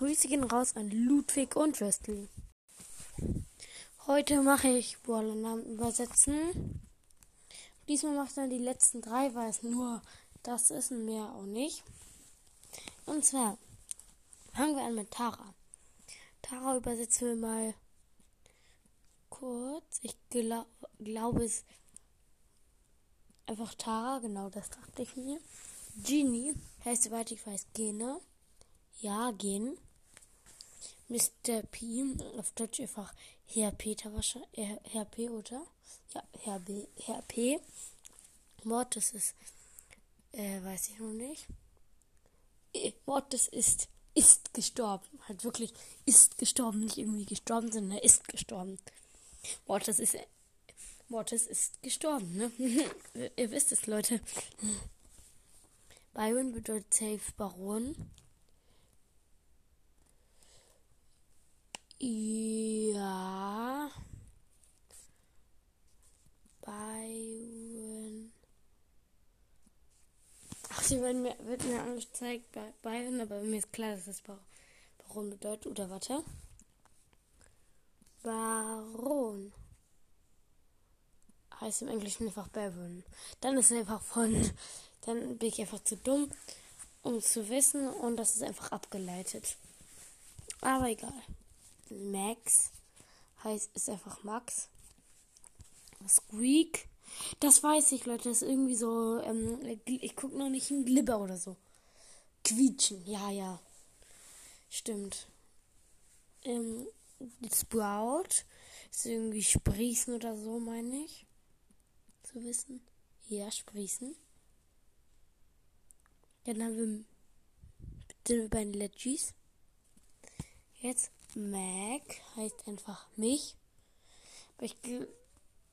gehen raus an Ludwig und Westly. Heute mache ich Boilernamen übersetzen. Diesmal mache ich dann die letzten drei, weil es nur das ist und mehr auch nicht. Und zwar fangen wir an mit Tara. Tara übersetzen wir mal kurz. Ich glaub, glaube es einfach Tara, genau das dachte ich mir. Genie heißt, soweit ich weiß, Gene. Ja, gehen. Mr. P, auf Deutsch einfach Herr Peter wahrscheinlich, äh, Herr P, oder? Ja, Herr B, Herr P. Mortis ist, äh, weiß ich noch nicht. Äh, Mortis ist, ist gestorben. Halt wirklich ist gestorben, nicht irgendwie gestorben, sondern er ist gestorben. Mortis ist, äh, Mortis ist gestorben, ne? Ihr wisst es, Leute. Byron bedeutet Safe Baron. Ja. Byron. Ach, sie werden mir, wird mir angezeigt bei Byron, aber mir ist klar, dass das Baron bedeutet. Oder warte. Baron. Heißt im Englischen einfach Baron. Dann ist es einfach von. Dann bin ich einfach zu dumm, um zu wissen, und das ist einfach abgeleitet. Aber egal. Max heißt, ist einfach Max. Squeak. Das weiß ich, Leute. Das ist irgendwie so. Ähm, ich gucke noch nicht in Glibber oder so. Quietschen. Ja, ja. Stimmt. Ähm, Sprout. Ist irgendwie Sprießen oder so, meine ich. Zu wissen. Ja, Sprießen. Dann haben wir. Bitte bei den Legis. Jetzt Mac heißt einfach mich. Aber ich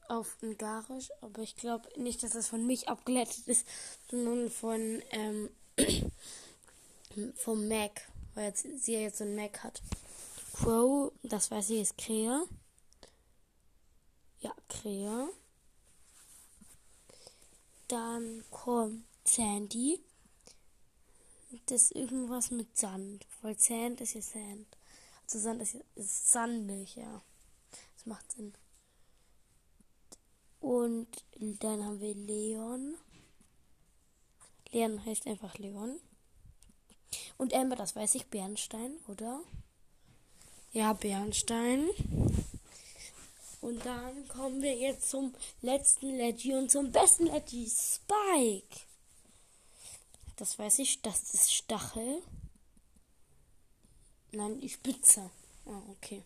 auf Ungarisch, aber ich glaube nicht, dass das von mich abgeleitet ist, sondern von ähm, vom Mac, weil jetzt, sie ja jetzt so ein Mac hat. Crow, das weiß ich, ist Krea. Ja, Krea. Dann kommt Sandy. Das ist irgendwas mit Sand, weil Sand ist ja Sand. Also Sand ist, ist sandig, ja. Das macht Sinn. Und dann haben wir Leon. Leon heißt einfach Leon. Und Amber, das weiß ich, Bernstein, oder? Ja, Bernstein. Und dann kommen wir jetzt zum letzten Leggy und zum besten Leggy, Spike. Das weiß ich, das ist Stachel. Nein, die Spitze. Ah, okay.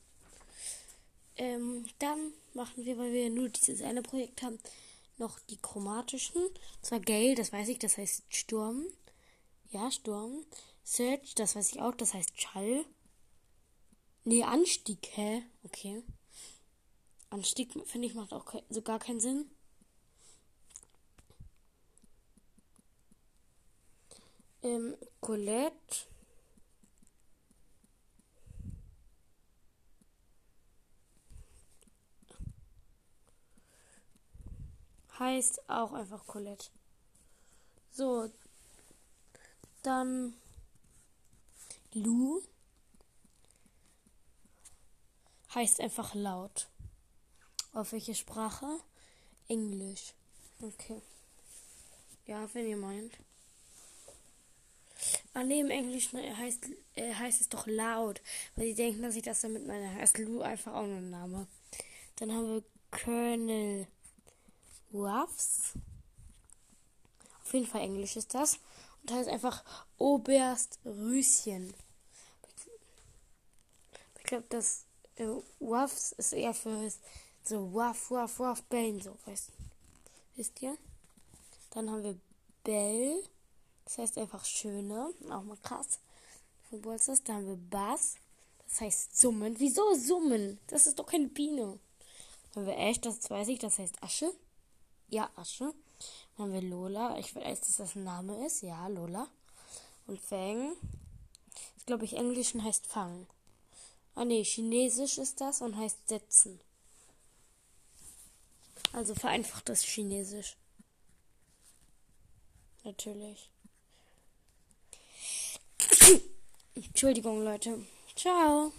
Ähm, dann machen wir, weil wir nur dieses eine Projekt haben, noch die chromatischen. Und zwar Gale, das weiß ich, das heißt Sturm. Ja, Sturm. Search, das weiß ich auch, das heißt Schall. Nee, Anstieg, hä? Okay. Anstieg, finde ich, macht auch ke so gar keinen Sinn. Ähm, Colette. Heißt auch einfach Colette. So, dann Lu heißt einfach laut. Auf welche Sprache? Englisch. Okay. Ja, wenn ihr meint. Ah, nee, im Englischen heißt, äh, heißt es doch laut. Weil die denken, dass ich das damit meine. Heißt Lu einfach auch nur ein Name. Dann haben wir Colonel Ruffs. Auf jeden Fall Englisch ist das. Und heißt einfach Oberst Rüschen. Ich glaube, das äh, Ruffs ist eher für so Waff, Waff, Waff, Bane, so, weißt Wisst ihr? Dann haben wir Bell. Das heißt einfach Schöne. Auch mal krass. Von Bolsters. Dann haben wir Bass. Das heißt Summen. Wieso Summen? Das ist doch keine Biene. Dann haben wir Ash. Das weiß ich. Das heißt Asche. Ja, Asche. Dann haben wir Lola. Ich weiß, dass das ein Name ist. Ja, Lola. Und Fang. Das glaube ich, Englischen heißt Fang. Ah nee, Chinesisch ist das und heißt setzen. Also vereinfachtes Chinesisch. Natürlich. Entschuldigung, Leute. Ciao.